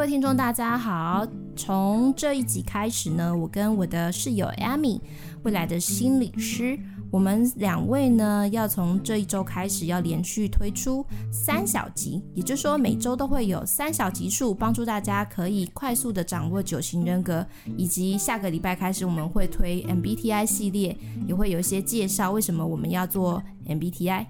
各位听众，大家好。从这一集开始呢，我跟我的室友 Amy，未来的心理师，我们两位呢，要从这一周开始，要连续推出三小集，也就是说每周都会有三小集数，帮助大家可以快速的掌握九型人格，以及下个礼拜开始我们会推 MBTI 系列，也会有一些介绍为什么我们要做 MBTI。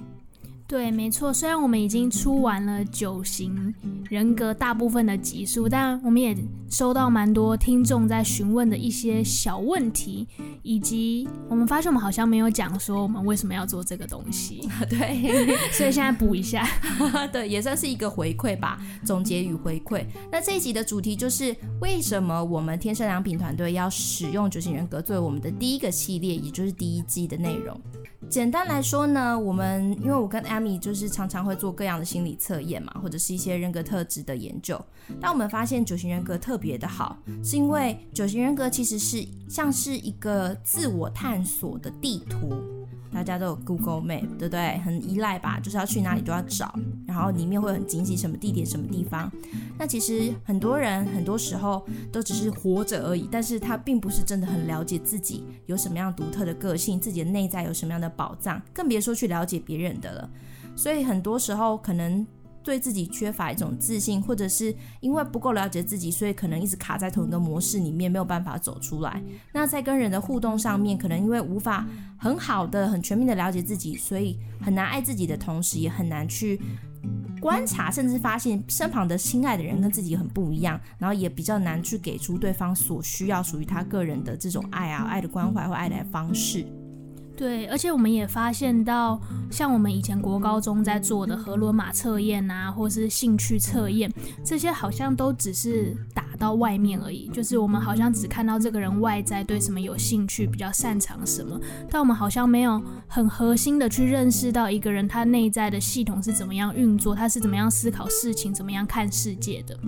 对，没错。虽然我们已经出完了九型人格大部分的集数，但我们也收到蛮多听众在询问的一些小问题，以及我们发现我们好像没有讲说我们为什么要做这个东西。对，所以现在补一下。对，也算是一个回馈吧，总结与回馈。那这一集的主题就是为什么我们天生良品团队要使用九型人格作为我们的第一个系列，也就是第一季的内容。简单来说呢，我们因为我跟 Amy 就是常常会做各样的心理测验嘛，或者是一些人格特质的研究。但我们发现九型人格特别的好，是因为九型人格其实是像是一个自我探索的地图。大家都有 Google Map，对不对？很依赖吧，就是要去哪里都要找，然后里面会很惊喜什么地点、什么地方。那其实很多人很多时候都只是活着而已，但是他并不是真的很了解自己有什么样独特的个性，自己的内在有什么样的宝藏，更别说去了解别人的了。所以很多时候可能。对自己缺乏一种自信，或者是因为不够了解自己，所以可能一直卡在同一个模式里面，没有办法走出来。那在跟人的互动上面，可能因为无法很好的、很全面的了解自己，所以很难爱自己的同时，也很难去观察，甚至发现身旁的心爱的人跟自己很不一样，然后也比较难去给出对方所需要、属于他个人的这种爱啊、爱的关怀或爱的方式。对，而且我们也发现到，像我们以前国高中在做的荷伦马测验啊，或是兴趣测验，这些好像都只是到外面而已，就是我们好像只看到这个人外在对什么有兴趣，比较擅长什么，但我们好像没有很核心的去认识到一个人他内在的系统是怎么样运作，他是怎么样思考事情，怎么样看世界的。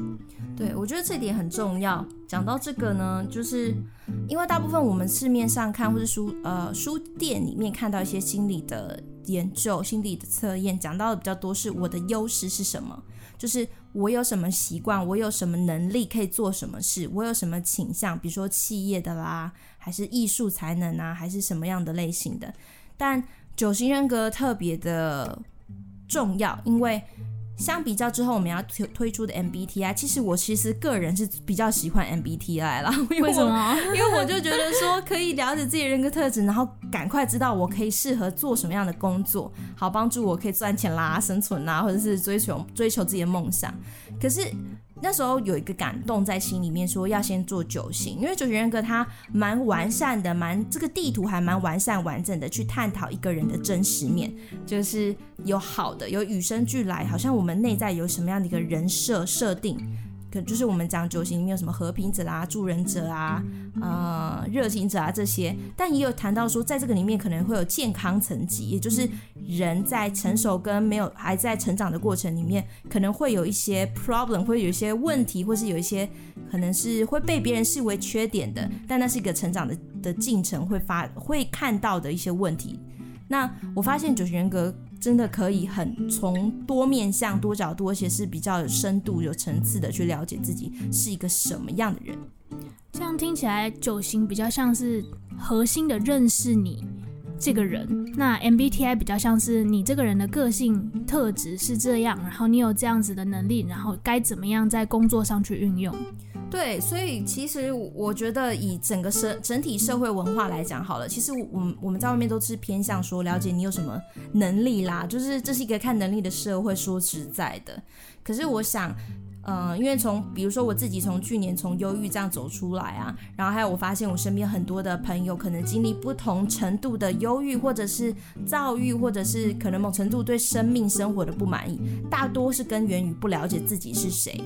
对，我觉得这点很重要。讲到这个呢，就是因为大部分我们市面上看或是书呃书店里面看到一些心理的研究、心理的测验，讲到的比较多是我的优势是什么，就是我有什么习惯，我有什么能力可以做什么事，我有什么倾向，比如说企业的啦，还是艺术才能啊，还是什么样的类型的。但九型人格特别的重要，因为。相比较之后，我们要推推出的 MBTI，其实我其实个人是比较喜欢 MBTI 啦。为什么？因为我就觉得说可以了解自己的人格特质，然后赶快知道我可以适合做什么样的工作，好帮助我可以赚钱啦、生存啦，或者是追求追求自己的梦想。可是。那时候有一个感动在心里面，说要先做九型，因为九型人格它蛮完善的，蛮这个地图还蛮完善完整的，去探讨一个人的真实面，就是有好的，有与生俱来，好像我们内在有什么样的一个人设设定。可就是我们讲九型里面有什么和平者啦、助人者啊、呃、热情者啊这些，但也有谈到说，在这个里面可能会有健康层级，也就是人在成熟跟没有还在成长的过程里面，可能会有一些 problem，会有一些问题，或是有一些可能是会被别人视为缺点的，但那是一个成长的的进程会发会看到的一些问题。那我发现九型人格。真的可以很从多面向、多角度，而且是比较有深度、有层次的去了解自己是一个什么样的人。这样听起来，九型比较像是核心的认识你这个人，那 MBTI 比较像是你这个人的个性特质是这样，然后你有这样子的能力，然后该怎么样在工作上去运用。对，所以其实我觉得以整个社整体社会文化来讲好了，其实我们我们在外面都是偏向说了解你有什么能力啦，就是这是一个看能力的社会。说实在的，可是我想，嗯、因为从比如说我自己从去年从忧郁这样走出来啊，然后还有我发现我身边很多的朋友可能经历不同程度的忧郁，或者是躁郁，或者是可能某程度对生命生活的不满意，大多是根源于不了解自己是谁。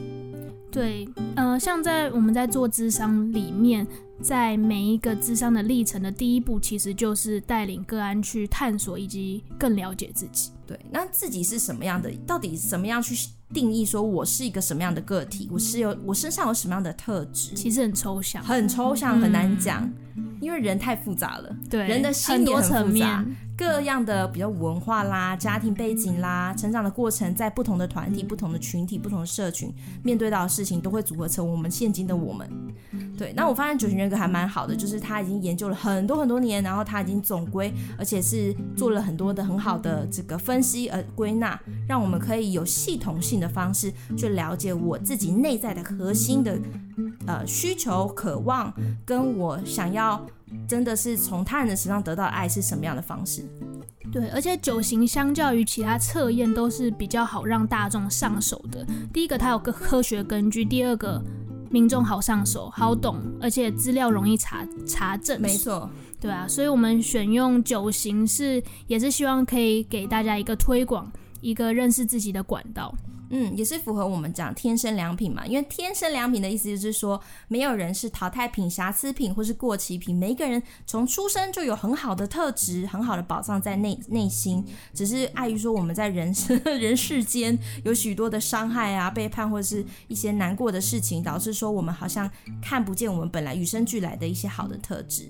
对，呃，像在我们在做智商里面，在每一个智商的历程的第一步，其实就是带领个案去探索以及更了解自己。对，那自己是什么样的？到底怎么样去定义说我是一个什么样的个体？我是有我身上有什么样的特质？其实很抽象，很抽象，很难讲。嗯因为人太复杂了，对，人的心也很复杂，很多层面。各样的比较文化啦、家庭背景啦、成长的过程，在不同的团体、不同的群体、不同的社群，面对到的事情，都会组合成我们现今的我们。对，那我发现九型人格还蛮好的，就是他已经研究了很多很多年，然后他已经总归，而且是做了很多的很好的这个分析呃归纳，让我们可以有系统性的方式去了解我自己内在的核心的呃需求、渴望，跟我想要。真的是从他人的身上得到的爱是什么样的方式？对，而且九型相较于其他测验都是比较好让大众上手的。第一个，它有个科学根据；第二个，民众好上手、好懂，而且资料容易查查证。没错，对啊，所以我们选用九型是也是希望可以给大家一个推广、一个认识自己的管道。嗯，也是符合我们讲天生良品嘛，因为天生良品的意思就是说，没有人是淘汰品、瑕疵品或是过期品，每一个人从出生就有很好的特质、很好的宝藏在内内心，只是碍于说我们在人生人世间有许多的伤害啊、背叛或者是一些难过的事情，导致说我们好像看不见我们本来与生俱来的一些好的特质。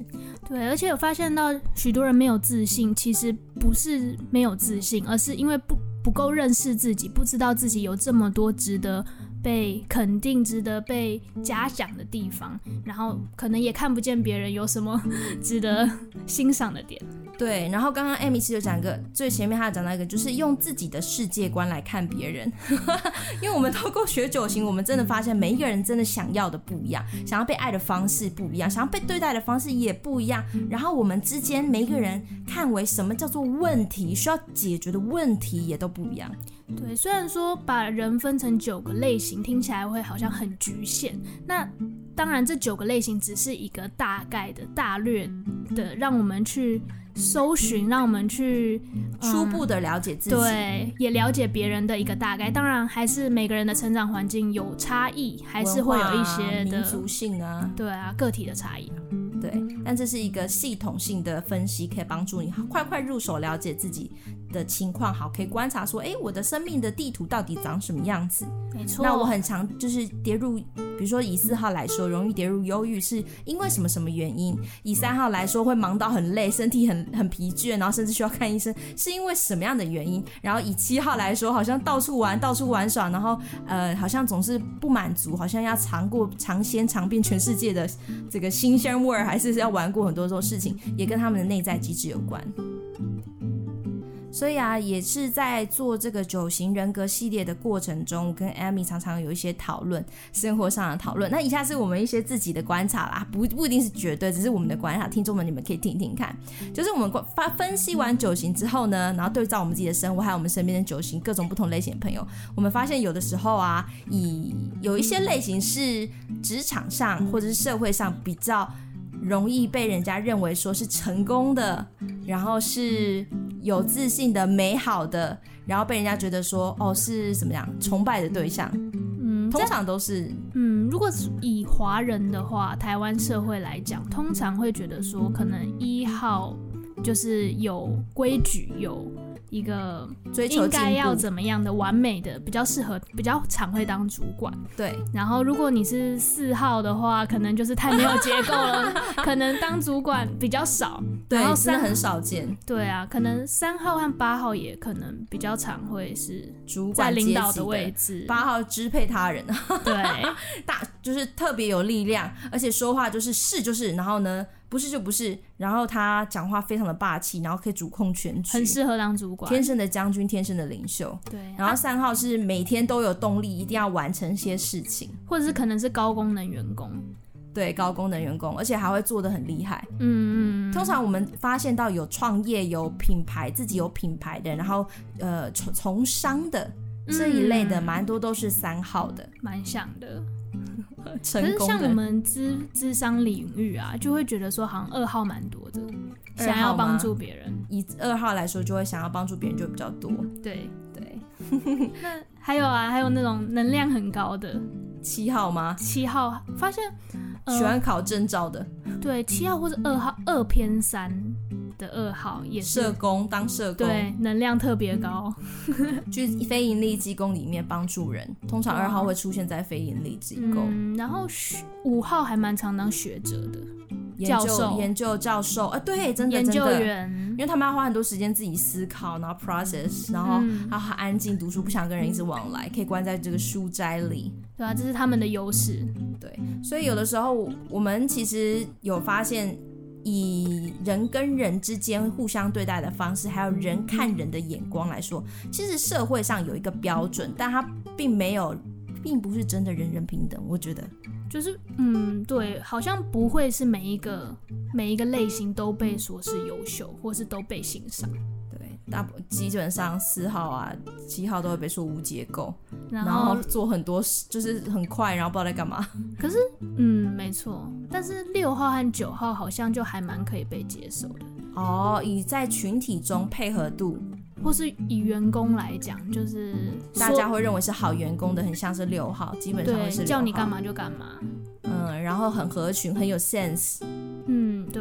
对，而且有发现到许多人没有自信，其实不是没有自信，而是因为不。不够认识自己，不知道自己有这么多值得被肯定、值得被嘉奖的地方，然后可能也看不见别人有什么 值得欣赏的点。对，然后刚刚 Amy 其实有讲一个最前面，她有讲到一个，就是用自己的世界观来看别人。因为我们透过学九型，我们真的发现每一个人真的想要的不一样，想要被爱的方式不一样，想要被对待的方式也不一样。然后我们之间每一个人看为什么叫做问题，需要解决的问题也都不一样。对，虽然说把人分成九个类型，听起来会好像很局限。那当然，这九个类型只是一个大概的、大略的，让我们去。搜寻，让我们去初步的了解自己，嗯，对，也了解别人的一个大概。当然，还是每个人的成长环境有差异，还是会有一些的民族性啊，对啊，个体的差异。对，但这是一个系统性的分析，可以帮助你快快入手了解自己的情况。好，可以观察说，哎，我的生命的地图到底长什么样子？没错。那我很常就是跌入，比如说以四号来说，容易跌入忧郁，是因为什么什么原因？以三号来说，会忙到很累，身体很很疲倦，然后甚至需要看医生，是因为什么样的原因？然后以七号来说，好像到处玩，到处玩耍，然后呃，好像总是不满足，好像要尝过尝鲜尝遍全世界的这个新鲜味儿，还是要玩过很多种事情，也跟他们的内在机制有关。所以啊，也是在做这个九型人格系列的过程中，跟 Amy 常常有一些讨论，生活上的讨论。那以下是我们一些自己的观察啦，不不一定是绝对，只是我们的观察。听众们，你们可以听听看。就是我们发分析完九型之后呢，然后对照我们自己的生活，还有我们身边的九型各种不同类型的朋友，我们发现有的时候啊，以有一些类型是职场上或者是社会上比较。容易被人家认为说是成功的，然后是有自信的、美好的，然后被人家觉得说哦是怎么样崇拜的对象。嗯，通常都是嗯，如果以华人的话，台湾社会来讲，通常会觉得说可能一号就是有规矩有。一个追求应该要怎么样的完美的，比较适合，比较常会当主管。对，然后如果你是四号的话，可能就是太没有结构了，可能当主管比较少。对，然后真的很少见。对啊，可能三号和八号也可能比较常会是主管在领导的位置，八号支配他人。对，大就是特别有力量，而且说话就是是就是，然后呢。不是就不是，然后他讲话非常的霸气，然后可以主控全局，很适合当主管，天生的将军，天生的领袖。对，然后三号是每天都有动力，一定要完成一些事情，或者是可能是高功能员工，对，高功能员工，而且还会做的很厉害。嗯嗯。通常我们发现到有创业、有品牌、自己有品牌的，然后呃从从商的这一类的，蛮多都是三号的，蛮像的。可是像我们智智商领域啊，就会觉得说好像二号蛮多的，想要帮助别人。以二号来说，就会想要帮助别人就比较多。对对。那还有啊，还有那种能量很高的 七号吗？七号发现、呃、喜欢考证照的，对，七号或者二号二偏三。的二号也是社工，当社工，对，能量特别高，去 非盈利机构里面帮助人。通常二号会出现在非盈利机构。嗯，然后五号还蛮常当学者的。研究教授研究教授，啊，对，真的研究，员因为他们要花很多时间自己思考，然后 process，然后嗯要很安静读书，不想跟人一直往来，可以关在这个书斋里。对啊，这是他们的优势。对，所以有的时候我们其实有发现，以人跟人之间互相对待的方式，还有人看人的眼光来说，其实社会上有一个标准，但它并没有，并不是真的人人平等。我觉得，就是，嗯，对，好像不会是每一个每一个类型都被说是优秀，或是都被欣赏。对，大基本上四号啊、七号都会被说无结构，然然后后，做很多事，就是很快，然后不知道在干嘛。可是，嗯，没错。但是六号和九号好像就还蛮可以被接受的，哦，以在群体中配合度，或是以员工来讲，就是大家会认为是好员工的，很像是六号，基本上是6号叫你干嘛就干嘛。嗯，然后很合群，很有 sense，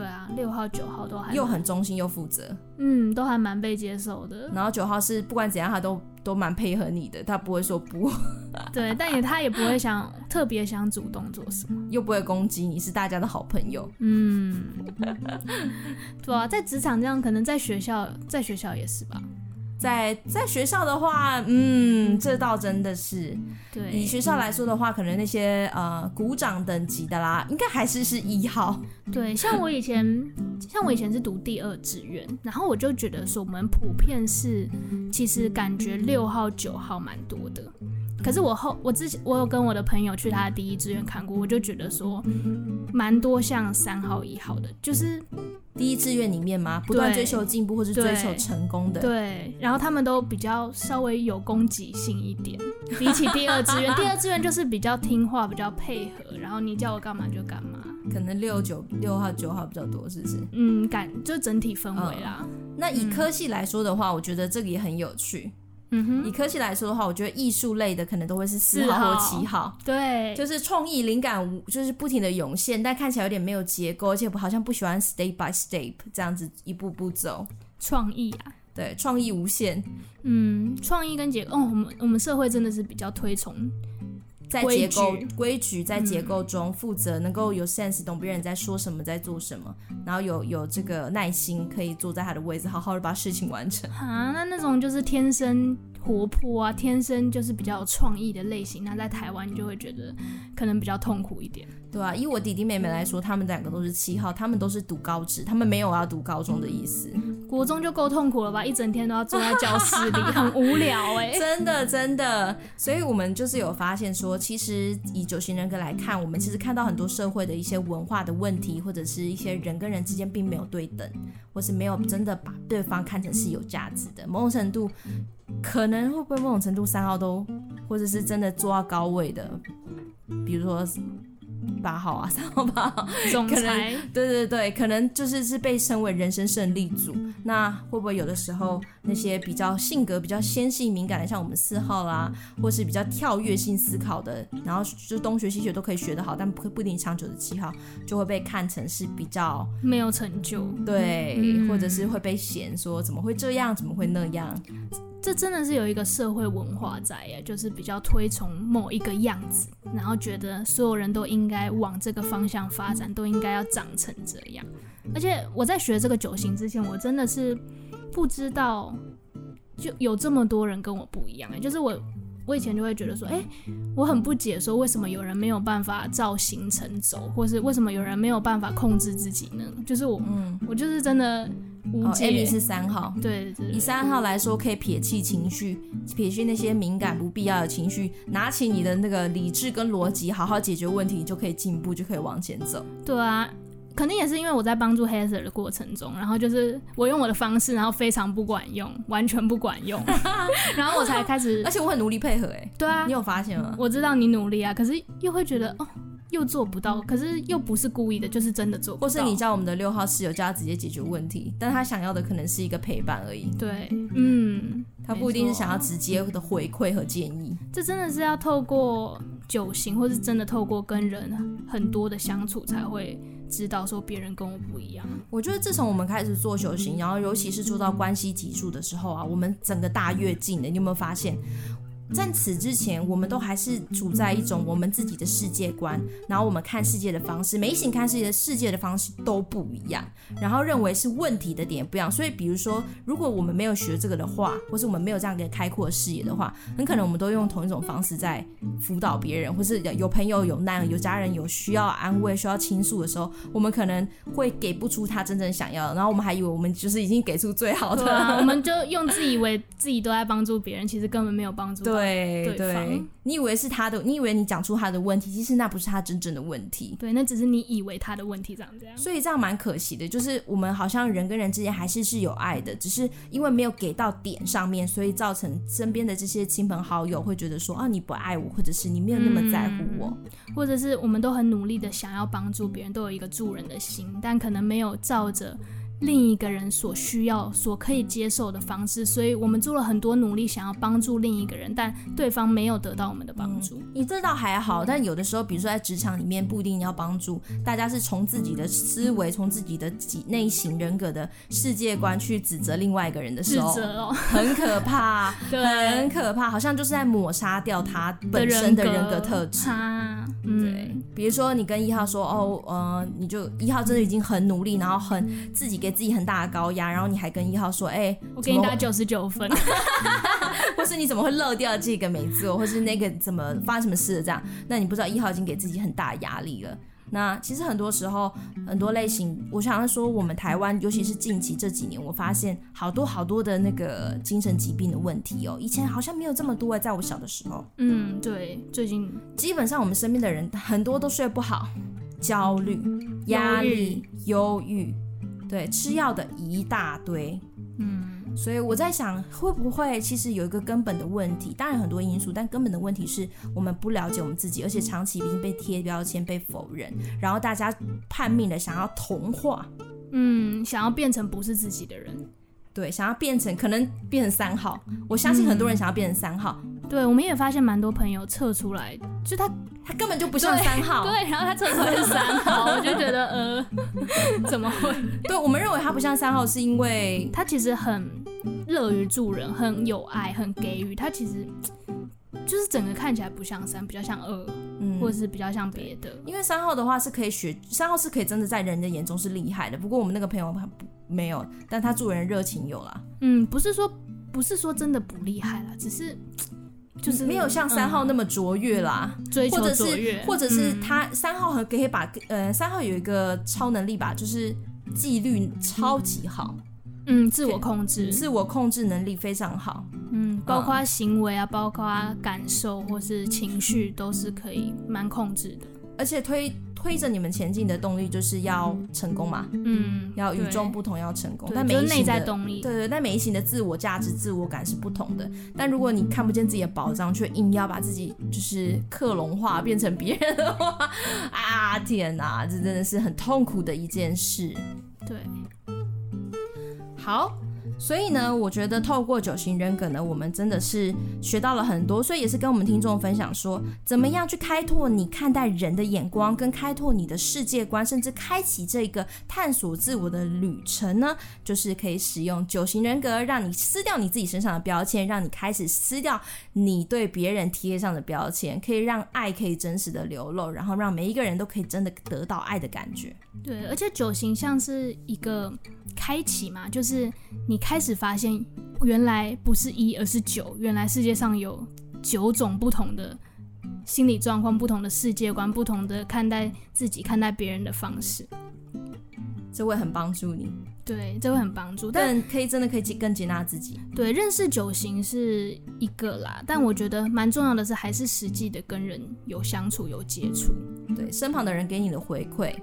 啊，六号、九号都还又很忠心又负责。嗯，都还蛮被接受的。然后九号是不管怎样，他都都蛮配合你的，他不会说不，对，但也他也不会想特别想主动做什么。又不会攻击你，是大家的好朋友。嗯，对啊，在职场这样，可能在学校，在学校也是吧。在在学校的话，嗯，这倒真的是。对，以学校来说的话，可能那些呃鼓掌等级的啦，应该还是是一号。对，像我以前，像我以前是读第二志愿，然后我就觉得说，我们普遍是，其实感觉六号、九号蛮多的。可是我后，我之前我有跟我的朋友去他的第一志愿看过，我就觉得说，蛮多像三号、一号的，就是第一志愿里面嘛，不断追求进步或是追求成功的。对，然后他们都比较稍微有攻击性一点，比起第二志愿，第二志愿就是比较听话、比较配合，然后你叫我干嘛就干嘛。可能六九六号、九号比较多，是不是？嗯，感就整体氛围啦。那以科系来说的话，我觉得这个也很有趣。嗯哼，以科系来说的话，我觉得艺术类的可能都会是四号或七号，对，就是创意灵感就是不停的涌现，但看起来有点没有结构，而且好像不喜欢 step by step 这样子一步步走。创意啊，对，创意无限，嗯，创意跟结构，哦，我们我们社会真的是比较推崇在结构规矩矩在结构中负责，能够有 sense，懂别人在说什么，在做什么，然后有有这个耐心，可以坐在他的位置，好好的把事情完成。啊。那那种就是天生活泼啊，天生就是比较有创意的类型，那在台湾就会觉得可能比较痛苦一点。对啊，以我弟弟妹妹来说，他们两个都是七号，他们都是读高职，他们没有要读高中的意思。国中就够痛苦了吧，一整天都要坐在教室里，很无聊哎、真的真的，所以我们就是有发现说，其实以九型人格来看，我们其实看到很多社会的一些文化的问题，或者是一些人跟人之间并没有对等，或是没有真的把对方看成是有价值的。某种程度，可能会不会某种程度三号都，或者是真的做到高位的，比如说。八号啊，三号八号，总裁对对对，可能就是是被称为人生胜利组。那会不会有的时候那些比较性格比较纤细敏感的，像我们四号啦，或是比较跳跃性思考的，然后就东学西学都可以学得好，但不不一定长久的七号，就会被看成是比较没有成就，对，嗯或者是会被嫌说怎么会这样，怎么会那样。这真的是有一个社会文化在呀，就是比较推崇某一个样子，然后觉得所有人都应该往这个方向发展，都应该要长成这样。而且我在学这个九型之前，我真的是不知道就有这么多人跟我不一样，就是我我以前就会觉得说，哎，我很不解，说为什么有人没有办法照行程走，或是为什么有人没有办法控制自己呢？就是我，嗯，我就是真的。哦，Amy 是三号，对，以三号来说，可以撇弃情绪，撇去那些敏感不必要的情绪，拿起你的那个理智跟逻辑，好好解决问题，就可以进步，就可以往前走。对啊，肯定也是因为我在帮助 Heather 的过程中，然后就是我用我的方式，然后非常不管用，完全不管用，然后我才开始，而且我很努力配合，哎，对啊，你有发现吗？我知道你努力啊，可是又会觉得哦。又做不到，可是又不是故意的，就是真的做不到。或是你叫我们的六号室友叫他直接解决问题，但他想要的可能是一个陪伴而已。对，嗯，他不一定是想要直接的回馈和建议。这真的是要透过九型，或是真的透过跟人很多的相处，才会知道说别人跟我不一样。我觉得自从我们开始做修行，然后尤其是做到关系级数的时候啊，我们整个大跃进的，你有没有发现？在此之前，我们都还是处在一种我们自己的世界观，然后我们看世界的方式，每一型看世界的世界的方式都不一样，然后认为是问题的点不一样。所以，比如说，如果我们没有学这个的话，或是我们没有这样一个开阔视野的话，很可能我们都用同一种方式在辅导别人，或是有朋友有难、有家人有需要安慰、需要倾诉的时候，我们可能会给不出他真正想要的，然后我们还以为我们就是已经给出最好的，啊、我们就用自以为自己都在帮助别人，其实根本没有帮助。对对，你以为是他的，你以为你讲出他的问题，其实那不是他真正的问题。对，那只是你以为他的问题长这样。所以这样蛮可惜的，就是我们好像人跟人之间还是是有爱的，只是因为没有给到点上面，所以造成身边的这些亲朋好友会觉得说啊，你不爱我，或者是你没有那么在乎我，嗯，或者是我们都很努力的想要帮助别人，都有一个助人的心，但可能没有照着。另一个人所需要、所可以接受的方式，所以我们做了很多努力，想要帮助另一个人，但对方没有得到我们的帮助。嗯，你这倒还好，但有的时候，比如说在职场里面，不一定要帮助大家，是从自己的思维、从自己的己内心人格的世界观去指责另外一个人的时候，指责哦，很可怕，对，很可怕，好像就是在抹杀掉他本身的人格特质。嗯，对，比如说你跟一号说，哦，呃，你就一号真的已经很努力，然后很自己给自己很大的高压，然后你还跟一号说，哎、欸，我给你打九十九分，或是你怎么会漏掉这个没做，或是那个怎么发生什么事了这样，那你不知道一号已经给自己很大的压力了。那其实很多时候，很多类型，我想说，我们台湾，尤其是近期这几年，我发现好多好多的那个精神疾病的问题哦，以前好像没有这么多，在我小的时候。嗯，对，最近。基本上我们身边的人很多都睡不好，焦虑、压力、忧郁，对，吃药的一大堆。嗯。所以我在想，会不会其实有一个根本的问题？当然很多因素，但根本的问题是我们不了解我们自己，而且长期已经被贴标签、被否认，然后大家叛命的想要同化，嗯，想要变成不是自己的人，对，想要变成可能变成三号。我相信很多人想要变成三号。嗯、对，我们也发现蛮多朋友测出来，就他他根本就不像三号，对，然后他测出来是三号，我就觉得呃，怎么会？对，我们认为他不像三号，是因为 他其实很。乐于助人，很有爱，很给予。他其实就是整个看起来不像三，比较像二，嗯，或者是比较像别的。因为三号的话是可以学，三号是可以真的在人的眼中是厉害的。不过我们那个朋友他没有，但他助人热情有啦。嗯，不是说不是说真的不厉害啦，只是就是没有像三号那么卓越啦，嗯、追求卓越，或者是或者是他三号和可以把呃三号有一个超能力吧，就是纪律超级好。嗯，自我控制，自我控制能力非常好。嗯，包括行为啊，嗯、包括感受或是情绪，都是可以蛮控制的。而且推推着你们前进的动力就是要成功嘛。嗯，要与众不同，要成功。但每一型的对对，但每一型的自我价值、自我感是不同的。但如果你看不见自己的宝藏，却硬要把自己就是克隆化，变成别人的话，啊天哪，这真的是很痛苦的一件事。对。好，所以呢，我觉得透过九型人格呢，我们真的是学到了很多，所以也是跟我们听众分享说，怎么样去开拓你看待人的眼光，跟开拓你的世界观，甚至开启这个探索自我的旅程呢？就是可以使用九型人格，让你撕掉你自己身上的标签，让你开始撕掉你对别人贴上的标签，可以让爱可以真实的流露，然后让每一个人都可以真的得到爱的感觉。对，而且九型像是一个开启嘛，就是你开始发现原来不是一，而是九。原来世界上有九种不同的心理状况、不同的世界观、不同的看待自己、看待别人的方式。这会很帮助你。对，这会很帮助，但可以真的可以更接纳自己。对，认识九型是一个啦，但我觉得蛮重要的是，还是实际的跟人有相处、有接触。对，身旁的人给你的回馈。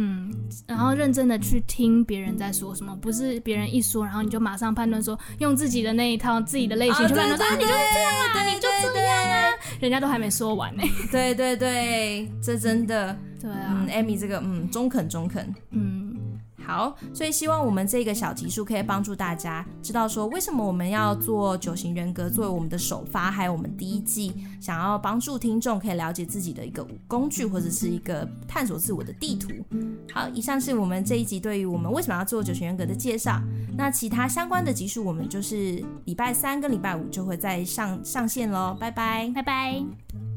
嗯，然后认真的去听别人在说什么，不是别人一说，然后你就马上判断说，用自己的那一套自己的类型去判断说，啊，你就是这样啊，你就这样啊，人家都还没说完呢。对对对，这真的，对啊，嗯，Amy 这个，嗯，中肯中肯，嗯。好，所以希望我们这个小集数可以帮助大家知道说，为什么我们要做九型人格作为我们的首发，还有我们第一季想要帮助听众可以了解自己的一个工具，或者是一个探索自我的地图。好，以上是我们这一集对于我们为什么要做九型人格的介绍。那其他相关的集数，我们就是礼拜三跟礼拜五就会再上上线喽。拜拜，拜拜。